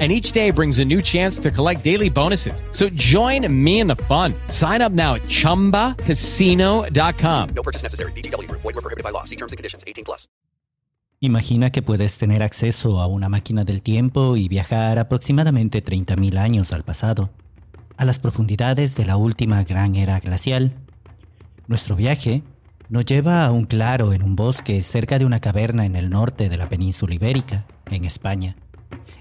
and each day brings a new chance to collect daily bonuses. So join me in the fun. Sign up now at ChumbaCasino.com. No purchase necessary. BGW. Void were prohibited by law. See terms and conditions. 18 plus. Imagina que puedes tener acceso a una máquina del tiempo y viajar aproximadamente 30.000 años al pasado, a las profundidades de la última gran era glacial. Nuestro viaje nos lleva a un claro en un bosque cerca de una caverna en el norte de la península ibérica, en España.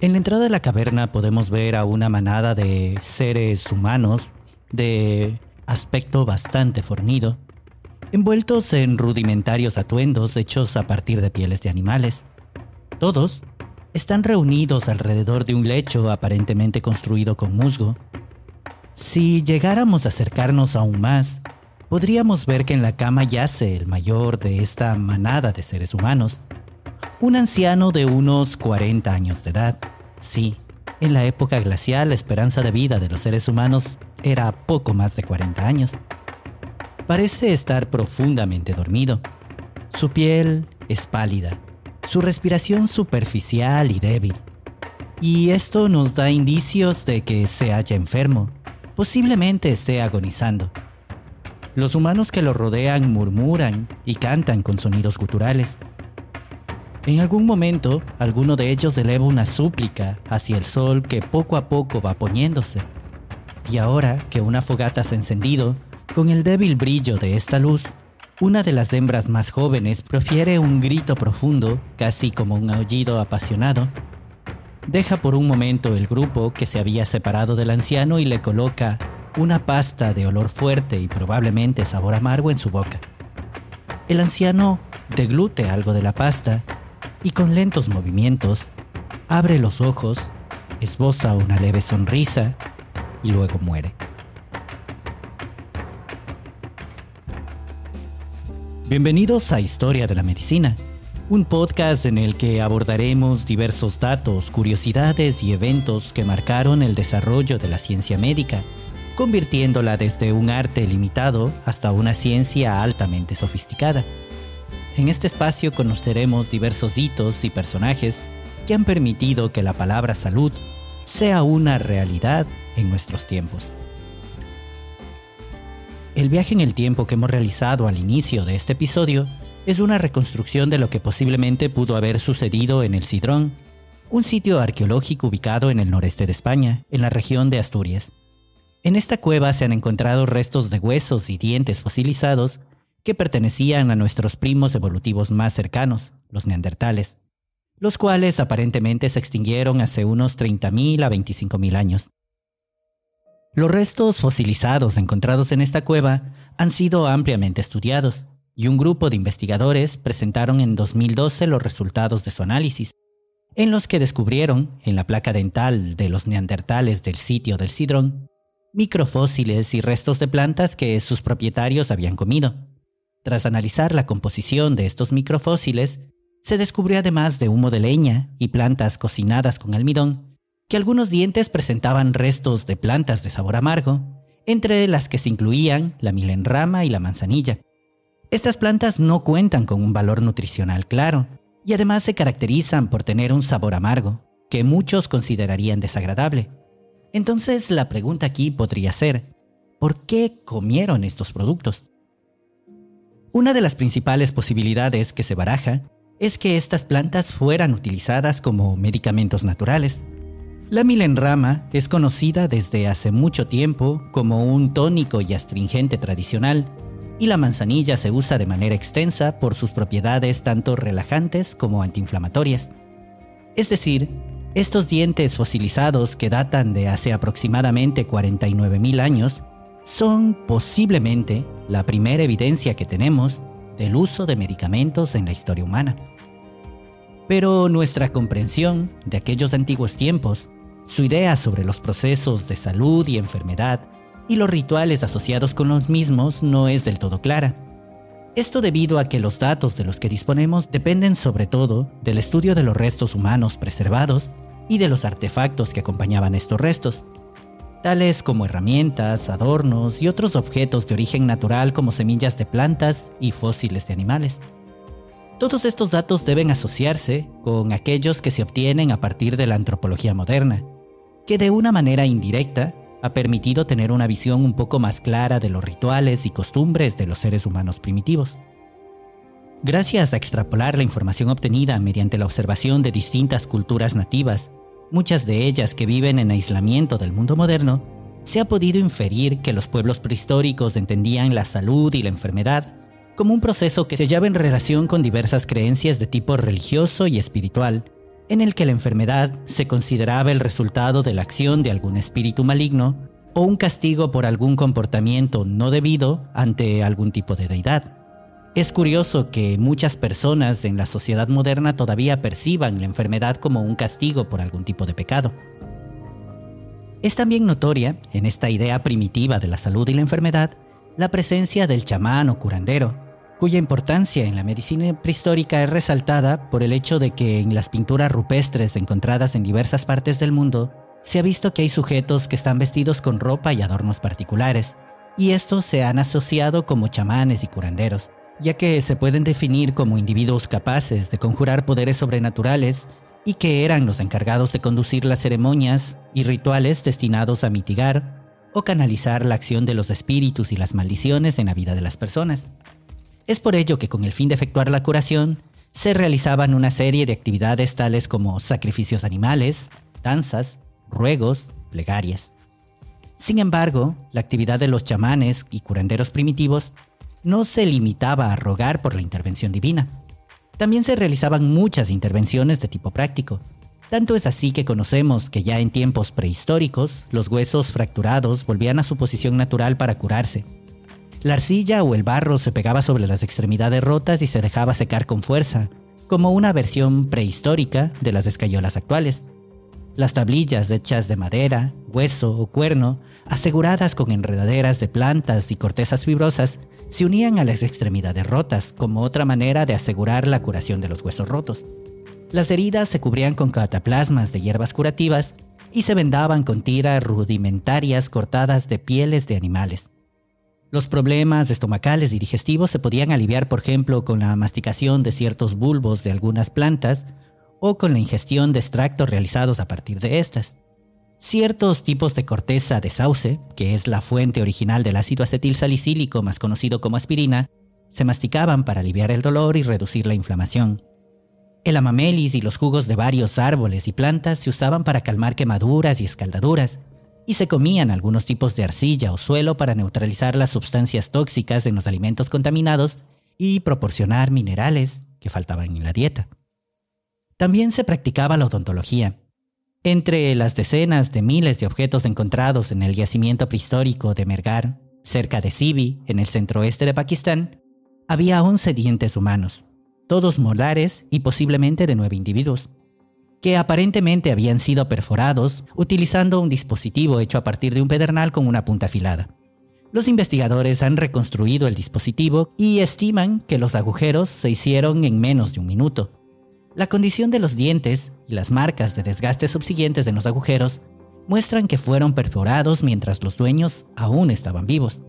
En la entrada de la caverna podemos ver a una manada de seres humanos de aspecto bastante fornido, envueltos en rudimentarios atuendos hechos a partir de pieles de animales. Todos están reunidos alrededor de un lecho aparentemente construido con musgo. Si llegáramos a acercarnos aún más, podríamos ver que en la cama yace el mayor de esta manada de seres humanos, un anciano de unos 40 años de edad. Sí, en la época glacial la esperanza de vida de los seres humanos era poco más de 40 años. Parece estar profundamente dormido. Su piel es pálida, su respiración superficial y débil. Y esto nos da indicios de que se halla enfermo, posiblemente esté agonizando. Los humanos que lo rodean murmuran y cantan con sonidos guturales. En algún momento, alguno de ellos eleva una súplica hacia el sol que poco a poco va poniéndose. Y ahora que una fogata se ha encendido, con el débil brillo de esta luz, una de las hembras más jóvenes profiere un grito profundo, casi como un aullido apasionado. Deja por un momento el grupo que se había separado del anciano y le coloca una pasta de olor fuerte y probablemente sabor amargo en su boca. El anciano deglute algo de la pasta y con lentos movimientos abre los ojos, esboza una leve sonrisa y luego muere. Bienvenidos a Historia de la Medicina, un podcast en el que abordaremos diversos datos, curiosidades y eventos que marcaron el desarrollo de la ciencia médica, convirtiéndola desde un arte limitado hasta una ciencia altamente sofisticada. En este espacio conoceremos diversos hitos y personajes que han permitido que la palabra salud sea una realidad en nuestros tiempos. El viaje en el tiempo que hemos realizado al inicio de este episodio es una reconstrucción de lo que posiblemente pudo haber sucedido en el Sidrón, un sitio arqueológico ubicado en el noreste de España, en la región de Asturias. En esta cueva se han encontrado restos de huesos y dientes fosilizados que pertenecían a nuestros primos evolutivos más cercanos, los neandertales, los cuales aparentemente se extinguieron hace unos 30.000 a 25.000 años. Los restos fosilizados encontrados en esta cueva han sido ampliamente estudiados y un grupo de investigadores presentaron en 2012 los resultados de su análisis, en los que descubrieron, en la placa dental de los neandertales del sitio del Sidrón, microfósiles y restos de plantas que sus propietarios habían comido. Tras analizar la composición de estos microfósiles, se descubrió además de humo de leña y plantas cocinadas con almidón, que algunos dientes presentaban restos de plantas de sabor amargo, entre las que se incluían la milenrama y la manzanilla. Estas plantas no cuentan con un valor nutricional claro, y además se caracterizan por tener un sabor amargo, que muchos considerarían desagradable. Entonces la pregunta aquí podría ser, ¿por qué comieron estos productos? Una de las principales posibilidades que se baraja es que estas plantas fueran utilizadas como medicamentos naturales, la milenrama es conocida desde hace mucho tiempo como un tónico y astringente tradicional, y la manzanilla se usa de manera extensa por sus propiedades tanto relajantes como antiinflamatorias. Es decir, estos dientes fosilizados que datan de hace aproximadamente 49.000 años son posiblemente la primera evidencia que tenemos del uso de medicamentos en la historia humana. Pero nuestra comprensión de aquellos antiguos tiempos su idea sobre los procesos de salud y enfermedad y los rituales asociados con los mismos no es del todo clara. Esto debido a que los datos de los que disponemos dependen sobre todo del estudio de los restos humanos preservados y de los artefactos que acompañaban estos restos, tales como herramientas, adornos y otros objetos de origen natural como semillas de plantas y fósiles de animales. Todos estos datos deben asociarse con aquellos que se obtienen a partir de la antropología moderna, que de una manera indirecta ha permitido tener una visión un poco más clara de los rituales y costumbres de los seres humanos primitivos. Gracias a extrapolar la información obtenida mediante la observación de distintas culturas nativas muchas de ellas que viven en aislamiento del mundo moderno, se ha podido inferir que los pueblos prehistóricos entendían la salud y la enfermedad como un proceso que se hallaba en relación con diversas creencias de tipo religioso y espiritual, en el que la enfermedad se consideraba el resultado de la acción de algún espíritu maligno o un castigo por algún comportamiento no debido ante algún tipo de deidad. Es curioso que muchas personas en la sociedad moderna todavía perciban la enfermedad como un castigo por algún tipo de pecado. Es también notoria, en esta idea primitiva de la salud y la enfermedad, la presencia del chamán o curandero, cuya importancia en la medicina prehistórica es resaltada por el hecho de que en las pinturas rupestres encontradas en diversas partes del mundo, se ha visto que hay sujetos que están vestidos con ropa y adornos particulares, y estos se han asociado como chamanes y curanderos ya que se pueden definir como individuos capaces de conjurar poderes sobrenaturales y que eran los encargados de conducir las ceremonias y rituales destinados a mitigar o canalizar la acción de los espíritus y las maldiciones en la vida de las personas. Es por ello que con el fin de efectuar la curación, se realizaban una serie de actividades tales como sacrificios animales, danzas, ruegos, plegarias. Sin embargo, la actividad de los chamanes y curanderos primitivos no se limitaba a rogar por la intervención divina. También se realizaban muchas intervenciones de tipo práctico. Tanto es así que conocemos que ya en tiempos prehistóricos los huesos fracturados volvían a su posición natural para curarse. La arcilla o el barro se pegaba sobre las extremidades rotas y se dejaba secar con fuerza, como una versión prehistórica de las escayolas actuales. Las tablillas hechas de madera, hueso o cuerno, aseguradas con enredaderas de plantas y cortezas fibrosas, se unían a las extremidades rotas como otra manera de asegurar la curación de los huesos rotos. Las heridas se cubrían con cataplasmas de hierbas curativas y se vendaban con tiras rudimentarias cortadas de pieles de animales. Los problemas estomacales y digestivos se podían aliviar, por ejemplo, con la masticación de ciertos bulbos de algunas plantas o con la ingestión de extractos realizados a partir de estas. Ciertos tipos de corteza de sauce, que es la fuente original del ácido acetil salicílico más conocido como aspirina, se masticaban para aliviar el dolor y reducir la inflamación. El amamelis y los jugos de varios árboles y plantas se usaban para calmar quemaduras y escaldaduras, y se comían algunos tipos de arcilla o suelo para neutralizar las sustancias tóxicas en los alimentos contaminados y proporcionar minerales que faltaban en la dieta. También se practicaba la odontología, entre las decenas de miles de objetos encontrados en el yacimiento prehistórico de Mergar, cerca de Sibi, en el centro-oeste de Pakistán, había 11 dientes humanos, todos molares y posiblemente de nueve individuos, que aparentemente habían sido perforados utilizando un dispositivo hecho a partir de un pedernal con una punta afilada. Los investigadores han reconstruido el dispositivo y estiman que los agujeros se hicieron en menos de un minuto, la condición de los dientes y las marcas de desgaste subsiguientes de los agujeros muestran que fueron perforados mientras los dueños aún estaban vivos,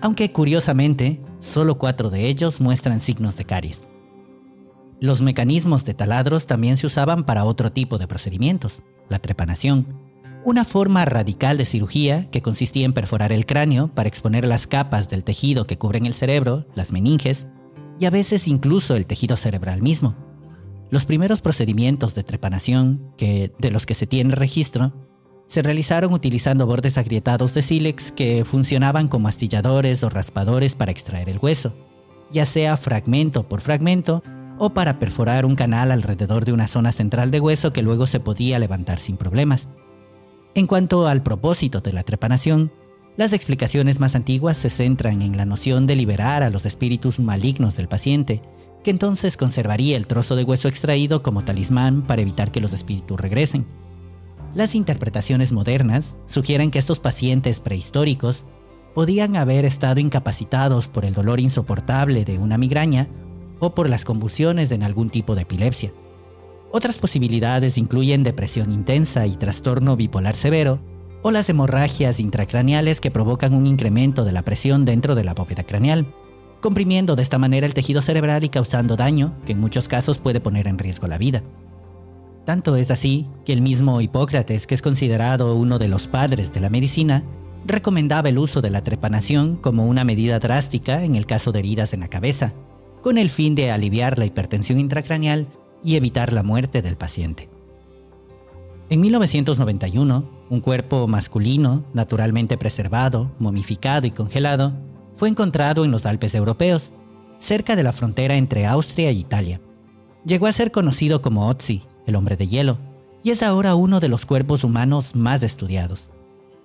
aunque curiosamente solo cuatro de ellos muestran signos de caries. Los mecanismos de taladros también se usaban para otro tipo de procedimientos, la trepanación, una forma radical de cirugía que consistía en perforar el cráneo para exponer las capas del tejido que cubren el cerebro, las meninges, y a veces incluso el tejido cerebral mismo. Los primeros procedimientos de trepanación, que, de los que se tiene registro, se realizaron utilizando bordes agrietados de sílex que funcionaban como astilladores o raspadores para extraer el hueso, ya sea fragmento por fragmento o para perforar un canal alrededor de una zona central de hueso que luego se podía levantar sin problemas. En cuanto al propósito de la trepanación, las explicaciones más antiguas se centran en la noción de liberar a los espíritus malignos del paciente que entonces conservaría el trozo de hueso extraído como talismán para evitar que los espíritus regresen. Las interpretaciones modernas sugieren que estos pacientes prehistóricos podían haber estado incapacitados por el dolor insoportable de una migraña o por las convulsiones en algún tipo de epilepsia. Otras posibilidades incluyen depresión intensa y trastorno bipolar severo, o las hemorragias intracraneales que provocan un incremento de la presión dentro de la bóveda craneal, comprimiendo de esta manera el tejido cerebral y causando daño que en muchos casos puede poner en riesgo la vida. Tanto es así que el mismo Hipócrates, que es considerado uno de los padres de la medicina, recomendaba el uso de la trepanación como una medida drástica en el caso de heridas en la cabeza, con el fin de aliviar la hipertensión intracraneal y evitar la muerte del paciente. En 1991, un cuerpo masculino, naturalmente preservado, momificado y congelado, fue encontrado en los Alpes europeos, cerca de la frontera entre Austria e Italia. Llegó a ser conocido como Otzi, el hombre de hielo, y es ahora uno de los cuerpos humanos más estudiados.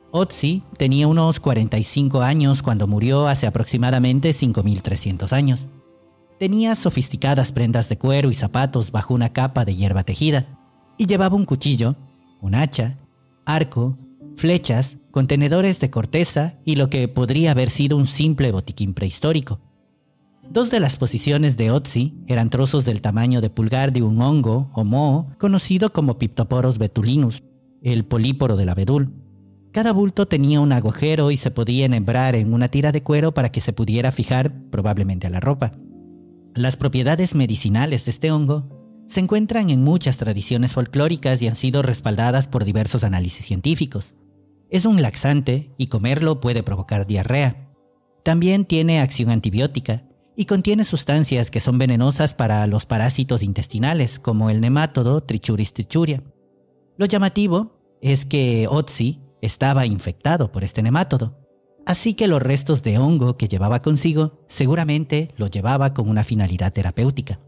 Otzi tenía unos 45 años cuando murió hace aproximadamente 5.300 años. Tenía sofisticadas prendas de cuero y zapatos bajo una capa de hierba tejida, y llevaba un cuchillo, un hacha, arco, flechas, contenedores de corteza y lo que podría haber sido un simple botiquín prehistórico. Dos de las posiciones de Otzi eran trozos del tamaño de pulgar de un hongo o moho conocido como Piptoporos betulinus, el políporo del abedul. Cada bulto tenía un agujero y se podía enhebrar en una tira de cuero para que se pudiera fijar probablemente a la ropa. Las propiedades medicinales de este hongo se encuentran en muchas tradiciones folclóricas y han sido respaldadas por diversos análisis científicos. Es un laxante y comerlo puede provocar diarrea. También tiene acción antibiótica y contiene sustancias que son venenosas para los parásitos intestinales, como el nemátodo Trichuris trichuria. Lo llamativo es que Otzi estaba infectado por este nemátodo, así que los restos de hongo que llevaba consigo seguramente lo llevaba con una finalidad terapéutica.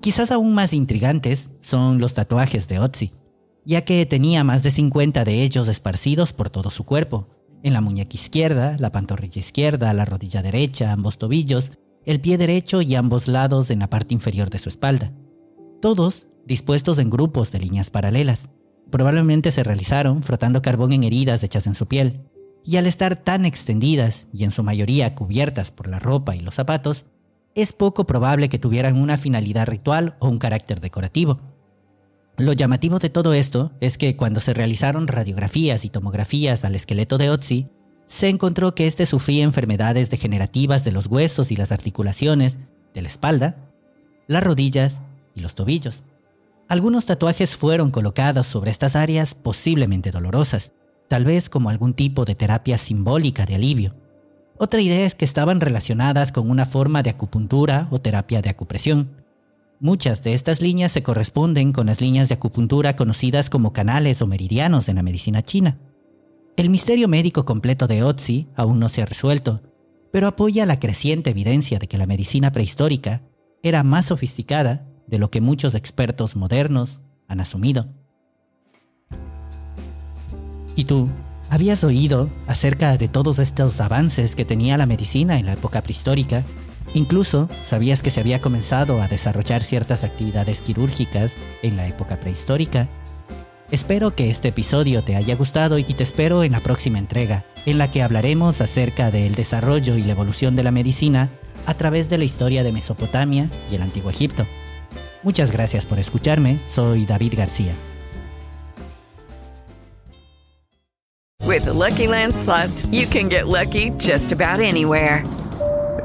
Quizás aún más intrigantes son los tatuajes de Otzi, ya que tenía más de 50 de ellos esparcidos por todo su cuerpo, en la muñeca izquierda, la pantorrilla izquierda, la rodilla derecha, ambos tobillos el pie derecho y ambos lados en la parte inferior de su espalda. Todos dispuestos en grupos de líneas paralelas. Probablemente se realizaron frotando carbón en heridas hechas en su piel, y al estar tan extendidas y en su mayoría cubiertas por la ropa y los zapatos, es poco probable que tuvieran una finalidad ritual o un carácter decorativo. Lo llamativo de todo esto es que cuando se realizaron radiografías y tomografías al esqueleto de Otzi, se encontró que éste sufría enfermedades degenerativas de los huesos y las articulaciones, de la espalda, las rodillas y los tobillos. Algunos tatuajes fueron colocados sobre estas áreas posiblemente dolorosas, tal vez como algún tipo de terapia simbólica de alivio. Otra idea es que estaban relacionadas con una forma de acupuntura o terapia de acupresión. Muchas de estas líneas se corresponden con las líneas de acupuntura conocidas como canales o meridianos en la medicina china. El misterio médico completo de Otzi aún no se ha resuelto, pero apoya la creciente evidencia de que la medicina prehistórica era más sofisticada de lo que muchos expertos modernos han asumido. ¿Y tú? ¿Habías oído acerca de todos estos avances que tenía la medicina en la época prehistórica? Incluso, ¿sabías que se había comenzado a desarrollar ciertas actividades quirúrgicas en la época prehistórica? Espero que este episodio te haya gustado y te espero en la próxima entrega, en la que hablaremos acerca del desarrollo y la evolución de la medicina a través de la historia de Mesopotamia y el Antiguo Egipto. Muchas gracias por escucharme, soy David García. With Lucky you can get lucky just about anywhere.